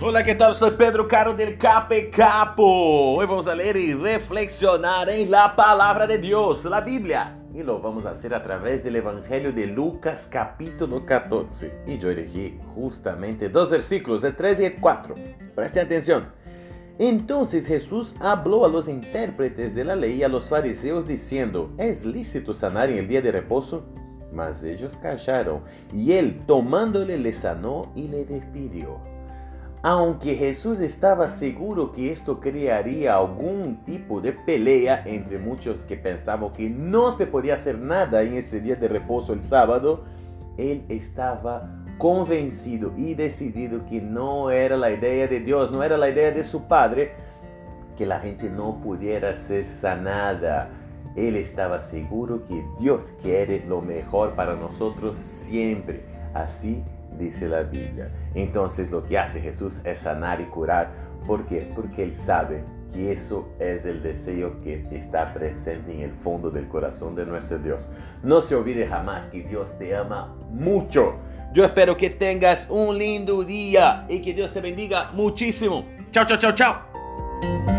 Hola, ¿qué tal? Soy Pedro Caro del Cape Capo. Hoy vamos a leer y reflexionar en la palabra de Dios, la Biblia. Y lo vamos a hacer a través del Evangelio de Lucas capítulo 14. Y yo elegí justamente dos versículos, el 3 y el 4. Presten atención. Entonces Jesús habló a los intérpretes de la ley y a los fariseos diciendo, ¿es lícito sanar en el día de reposo? Mas ellos callaron, y él tomándole le sanó y le despidió. Aunque Jesús estaba seguro que esto crearía algún tipo de pelea entre muchos que pensaban que no se podía hacer nada en ese día de reposo el sábado, él estaba convencido y decidido que no era la idea de Dios, no era la idea de su Padre que la gente no pudiera ser sanada. Él estaba seguro que Dios quiere lo mejor para nosotros siempre. Así dice la Biblia. Entonces lo que hace Jesús es sanar y curar. ¿Por qué? Porque Él sabe que eso es el deseo que está presente en el fondo del corazón de nuestro Dios. No se olvide jamás que Dios te ama mucho. Yo espero que tengas un lindo día y que Dios te bendiga muchísimo. Chao, chao, chao, chao.